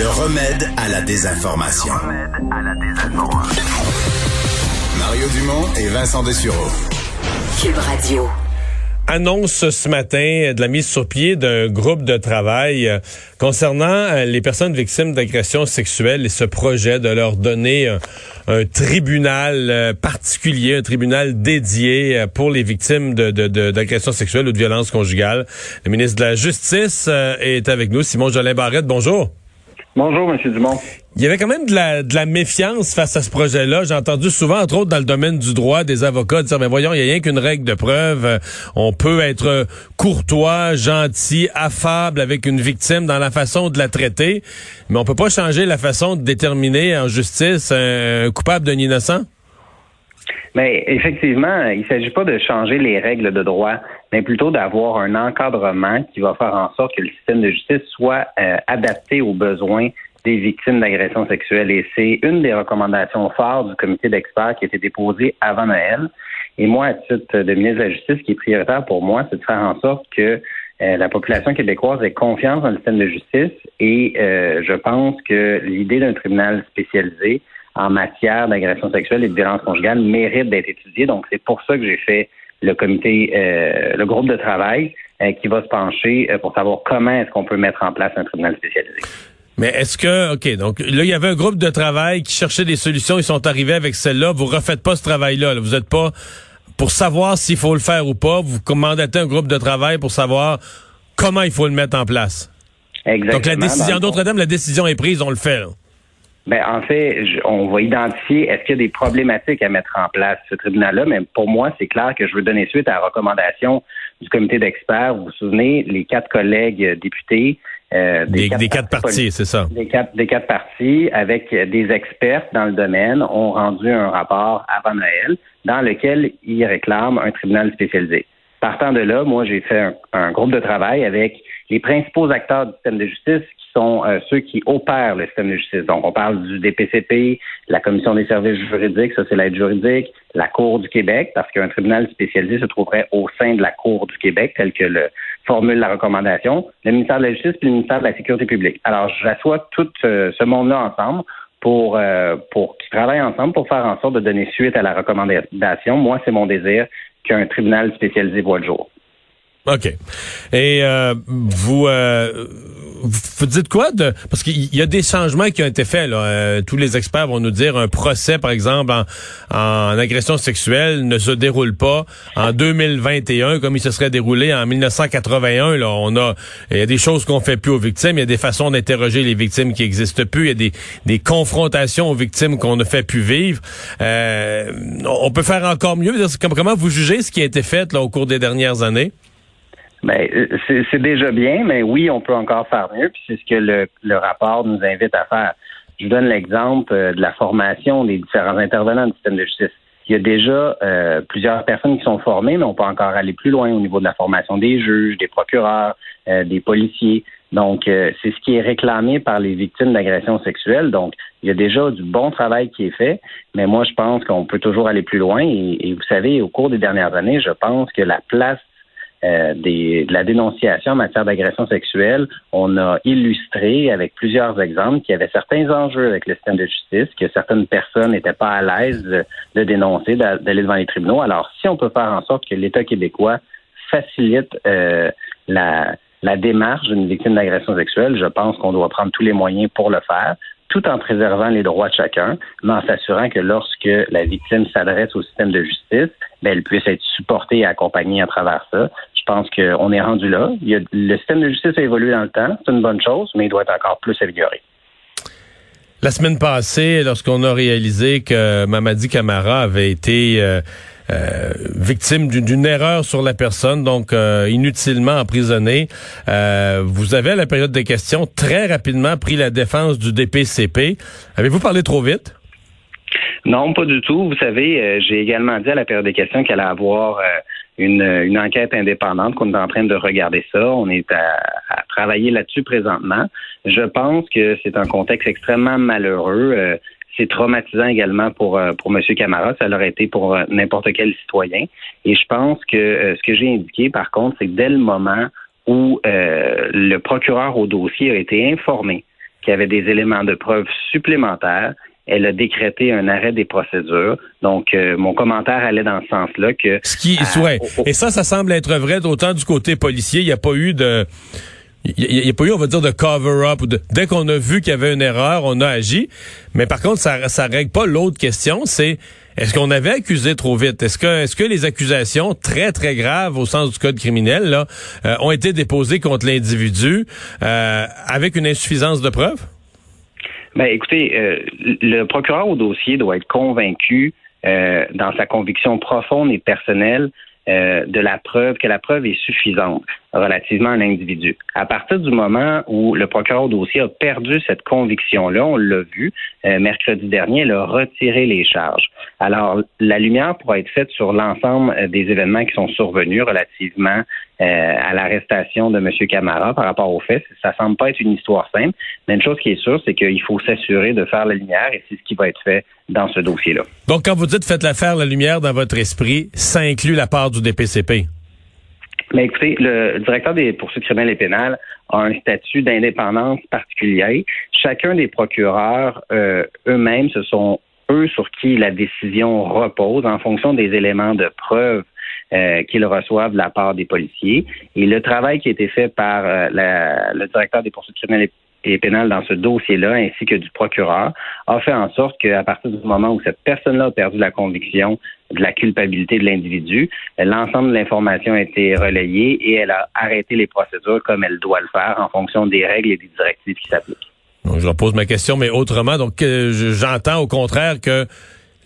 Le remède à la désinformation. Mario Dumont et Vincent Dessureau. Cube Radio. annonce ce matin de la mise sur pied d'un groupe de travail euh, concernant euh, les personnes victimes d'agressions sexuelles et ce projet de leur donner un, un tribunal euh, particulier, un tribunal dédié euh, pour les victimes de, de, de- d'agressions sexuelles ou de violences conjugales. Le ministre de la Justice euh, est avec nous, Simon Jolin Barrette. Bonjour. Bonjour, M. Dumont. Il y avait quand même de la, méfiance face à ce projet-là. J'ai entendu souvent, entre autres dans le domaine du droit, des avocats dire, mais voyons, il n'y a rien qu'une règle de preuve. Euh, On peut être courtois, gentil, affable avec une victime dans la façon de la traiter, mais on peut pas changer la façon de déterminer en justice un coupable d'un innocent. Mais effectivement, il ne s'agit pas de changer les règles de droit, mais plutôt d'avoir un encadrement qui va faire en sorte que le système de justice soit euh, adapté aux besoins des victimes d'agressions sexuelles. Et c'est une des recommandations phares du comité d'experts qui a été déposée avant Noël. Et moi, à titre de ministre de la Justice, ce qui est prioritaire pour moi, c'est de faire en sorte que euh, la population québécoise ait confiance dans le système de justice. Et euh, je pense que l'idée d'un tribunal spécialisé en matière d'agression sexuelle et de violence conjugale mérite d'être étudiée. Donc, c'est pour ça que j'ai fait le comité, euh, le groupe de travail euh, qui va se pencher euh, pour savoir comment est-ce qu'on peut mettre en place un tribunal spécialisé. Mais est-ce que, OK, donc là, il y avait un groupe de travail qui cherchait des solutions, ils sont arrivés avec celle-là. Vous refaites pas ce travail-là. là. Vous êtes pas, pour savoir s'il faut le faire ou pas, vous mandatez un groupe de travail pour savoir comment il faut le mettre en place. Exactement. Donc la décision, d'autres termes, la décision est prise, on le fait. là. Ben, en fait, on va identifier est-ce qu'il y a des problématiques à mettre en place ce tribunal-là, mais pour moi, c'est clair que je veux donner suite à la recommandation du comité d'experts. Vous vous souvenez, les quatre collègues députés euh, Des, des quatre parties, c'est ça. des quatre, des quatre parties avec des experts dans le domaine ont rendu un rapport avant Noël dans lequel ils réclament un tribunal spécialisé. Partant de là, moi, j'ai fait un, un groupe de travail avec les principaux acteurs du système de justice sont euh, ceux qui opèrent le système de justice. Donc, on parle du DPCP, la Commission des services juridiques, ça c'est l'aide juridique, la Cour du Québec, parce qu'un tribunal spécialisé se trouverait au sein de la Cour du Québec, tel que le formule la recommandation, le ministère de la Justice puis le ministère de la Sécurité publique. Alors, j'assois tout euh, ce monde-là ensemble pour, euh, pour qu'ils travaillent ensemble pour faire en sorte de donner suite à la recommandation. Moi, c'est mon désir qu'un tribunal spécialisé voit le jour. OK. Et euh, vous, euh, vous dites quoi de parce qu'il y a des changements qui ont été faits. Là. Euh, tous les experts vont nous dire un procès, par exemple, en, en agression sexuelle ne se déroule pas en 2021 comme il se serait déroulé en 1981. Là, on a il y a des choses qu'on fait plus aux victimes, il y a des façons d'interroger les victimes qui existent plus, il y a des, des confrontations aux victimes qu'on ne fait plus vivre. Euh, on peut faire encore mieux. Comment vous jugez ce qui a été fait là, au cours des dernières années? Ben, euh, c'est c'est déjà bien, mais oui, on peut encore faire mieux, puis c'est ce que le, le rapport nous invite à faire. Je vous donne l'exemple euh, de la formation des différents intervenants du système de justice. Il y a déjà euh, plusieurs personnes qui sont formées, mais on peut encore aller plus loin au niveau de la formation des juges, des procureurs, euh, des policiers. Donc, euh, c'est ce qui est réclamé par les victimes d'agressions sexuelles. Donc, il y a déjà du bon travail qui est fait, mais moi, je pense qu'on peut toujours aller plus loin. Et, et vous savez, au cours des dernières années, je pense que la place euh, des, de la dénonciation en matière d'agression sexuelle, on a illustré avec plusieurs exemples qu'il y avait certains enjeux avec le système de justice, que certaines personnes n'étaient pas à l'aise de, dénoncer, d'a- d'aller devant les tribunaux. Alors, si on peut faire en sorte que l'État québécois facilite euh, la, la démarche d'une victime d'agression sexuelle, je pense qu'on doit prendre tous les moyens pour le faire tout en préservant les droits de chacun, mais en s'assurant que lorsque la victime s'adresse au système de justice, ben, elle puisse être supportée et accompagnée à travers ça. Je pense qu'on est rendu là. Il y a- le système de justice a évolué dans le temps, c'est une bonne chose, mais il doit être encore plus amélioré. La semaine passée, lorsqu'on a réalisé que Mamadi Camara avait été euh, euh, victime d'une- erreur sur la personne, donc euh, inutilement emprisonné, vous avez à la période des questions très rapidement pris la défense du DPCP. Avez-vous parlé trop vite? Non, pas du tout. Vous savez, j'ai également dit à la période des questions qu'elle allait avoir une, une enquête indépendante, qu'on est en train de regarder ça. On est à, à travailler là-dessus présentement. Je pense que c'est un contexte extrêmement malheureux. Euh, c'est traumatisant également pour euh, pour M. Camara. Ça l'aurait été pour euh, n'importe quel citoyen. Et je pense que euh, ce que j'ai indiqué, par contre, c'est que dès le moment où euh, le procureur au dossier a été informé qu'il y avait des éléments de preuve supplémentaires. Elle a décrété un arrêt des procédures. Donc, euh, mon commentaire allait dans ce sens-là que... Ce qui, ouais. Et ça, ça semble être vrai d'autant du côté policier. Il n'y a pas eu de... Il n'y a, pas eu, on va dire, de cover-up. Dès qu'on a vu qu'il y avait une erreur, on a agi. Mais par contre, ça ne règle pas l'autre question, c'est est-ce qu'on avait accusé trop vite? Est-ce que, est-ce que les accusations très, très graves au sens du code criminel là, euh, ont été déposées contre l'individu euh, avec une insuffisance de preuves? Ben, écoutez, euh, le procureur au dossier doit être convaincu dans sa conviction profonde et personnelle euh, de la preuve, que la preuve est suffisante relativement à un individu. À partir du moment où le procureur au dossier a perdu cette conviction-là, on l'a vu, euh, mercredi dernier, il a retiré les charges. Alors, la lumière pourra être faite sur l'ensemble euh, des événements qui sont survenus relativement à l'arrestation de M. Camara par rapport aux faits. Ça semble pas être une histoire simple, mais une chose qui est sûre, c'est qu'il faut s'assurer de faire la lumière et c'est ce qui va être fait dans ce dossier-là. Donc, quand vous dites faites la faire la lumière dans votre esprit, ça inclut la part du DPCP? Mais écoutez, le directeur des poursuites criminelles et pénales a un statut d'indépendance particulier. Chacun des procureurs euh, eux-mêmes, ce sont eux sur qui la décision repose en fonction des éléments de preuve euh, qu'ils reçoivent de la part des policiers. Et le travail qui a été fait par euh, le directeur des poursuites criminelles et et pénale dans ce dossier-là, ainsi que du procureur, a fait en sorte qu'à partir du moment où cette personne-là a perdu la conviction de la culpabilité de l'individu, l'ensemble de l'information a été relayée et elle a arrêté les procédures comme elle doit le faire en fonction des règles et des directives qui s'appliquent. Donc, je repose ma question, mais autrement, donc euh, j'entends au contraire que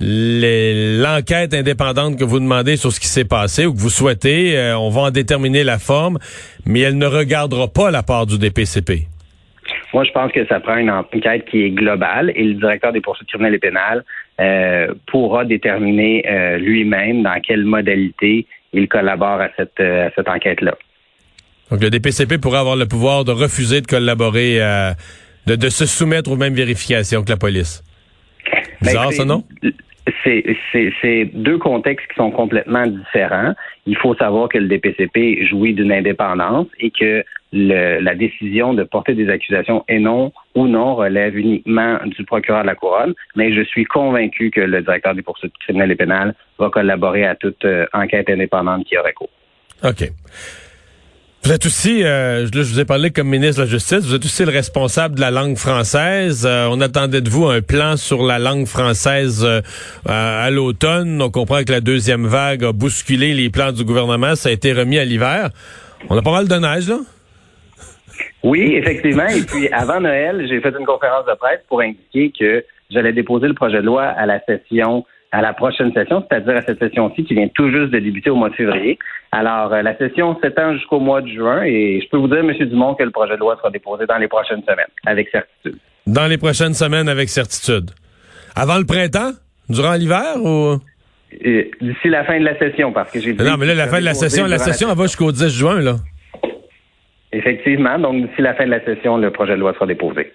l'enquête indépendante que vous demandez sur ce qui s'est passé ou que vous souhaitez, euh, on va en déterminer la forme, mais elle ne regardera pas la part du DPCP. Moi, je pense que ça prend une enquête qui est globale et le directeur des poursuites criminelles et pénales euh, pourra déterminer euh, lui-même dans quelle modalité il collabore à cette, cette enquête-là. Donc, le DPCP pourrait avoir le pouvoir de refuser de collaborer, de, de, se soumettre aux mêmes vérifications que la police. Ben, Bizarre, ça, non? C'est deux contextes qui sont complètement différents. Il faut savoir que le DPCP jouit d'une indépendance et que la décision de porter des accusations et non ou non relève uniquement du procureur de la couronne. Mais je suis convaincu que le directeur des poursuites criminelles et pénales va collaborer à toute euh, enquête indépendante qui aurait cours. OK. Vous êtes aussi, euh, je vous ai parlé comme ministre de la Justice, vous êtes aussi le responsable de la langue française. Euh, on attendait de vous un plan sur la langue française euh, à l'automne. On comprend que la deuxième vague a bousculé les plans du gouvernement. Ça a été remis à l'hiver. On a pas mal de neige, là? Oui, effectivement. Et puis, avant Noël, j'ai fait une conférence de presse pour indiquer que j'allais déposer le projet de loi à la session à la prochaine session, c'est-à-dire à cette session-ci qui vient tout juste de débuter au mois de février. Alors, euh, la session s'étend jusqu'au mois de juin et je peux vous dire, M. Dumont, que le projet de loi sera déposé dans les prochaines semaines, avec certitude. Dans les prochaines semaines, avec certitude. Avant le printemps? Durant l'hiver ou? D'ici la fin de la session, parce que j'ai dit... Non, mais là, la fin de la session, la session, elle va jusqu'au 10 juin, là. Effectivement. Donc, d'ici la fin de la session, le projet de loi sera déposé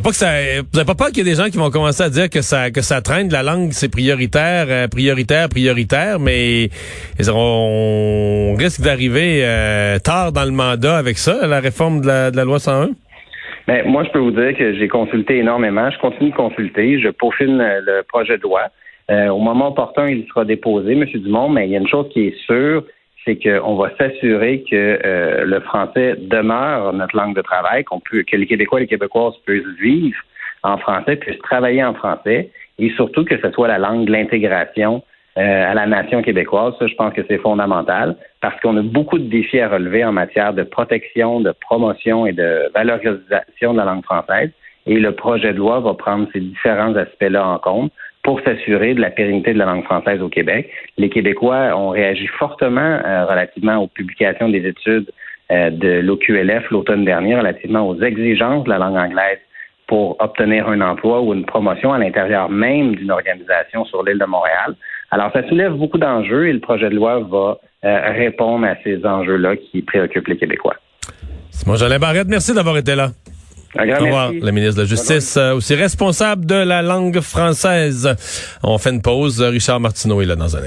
pas que ça, vous n'avez pas peur qu'il y ait des gens qui vont commencer à dire que ça que ça traîne, la langue c'est prioritaire, euh, prioritaire, prioritaire, mais on risque d'arriver euh, tard dans le mandat avec ça, la réforme de la, de la loi 101? Mais ben, moi, je peux vous dire que j'ai consulté énormément. Je continue de consulter. Je peaufine le projet de loi. Euh, au moment opportun, il sera déposé, M. Dumont, mais il y a une chose qui est sûre, c'est qu'on va s'assurer que euh, le français demeure notre langue de travail, qu'on peut, que les Québécois et les Québécoises puissent vivre en français, puissent travailler en français, et surtout que ce soit la langue de l'intégration euh, à la nation québécoise. Ça, je pense que c'est fondamental parce qu'on a beaucoup de défis à relever en matière de protection, de promotion et de valorisation de la langue française. Et le projet de loi va prendre ces différents aspects-là en compte pour s'assurer de la pérennité de la langue française au Québec. Les Québécois ont réagi fortement euh, relativement aux publications des études euh, de l'OQLF l'automne dernier relativement aux exigences de la langue anglaise pour obtenir un emploi ou une promotion à l'intérieur même d'une organisation sur l'île de Montréal. Alors, ça soulève beaucoup d'enjeux et le projet de loi va euh, répondre à ces enjeux-là qui préoccupent les Québécois. Simon Jolin Barrette, merci d'avoir été là. Au revoir, la ministre de la Justice, euh, aussi responsable de la langue française. On fait une pause. Richard Martineau est là dans un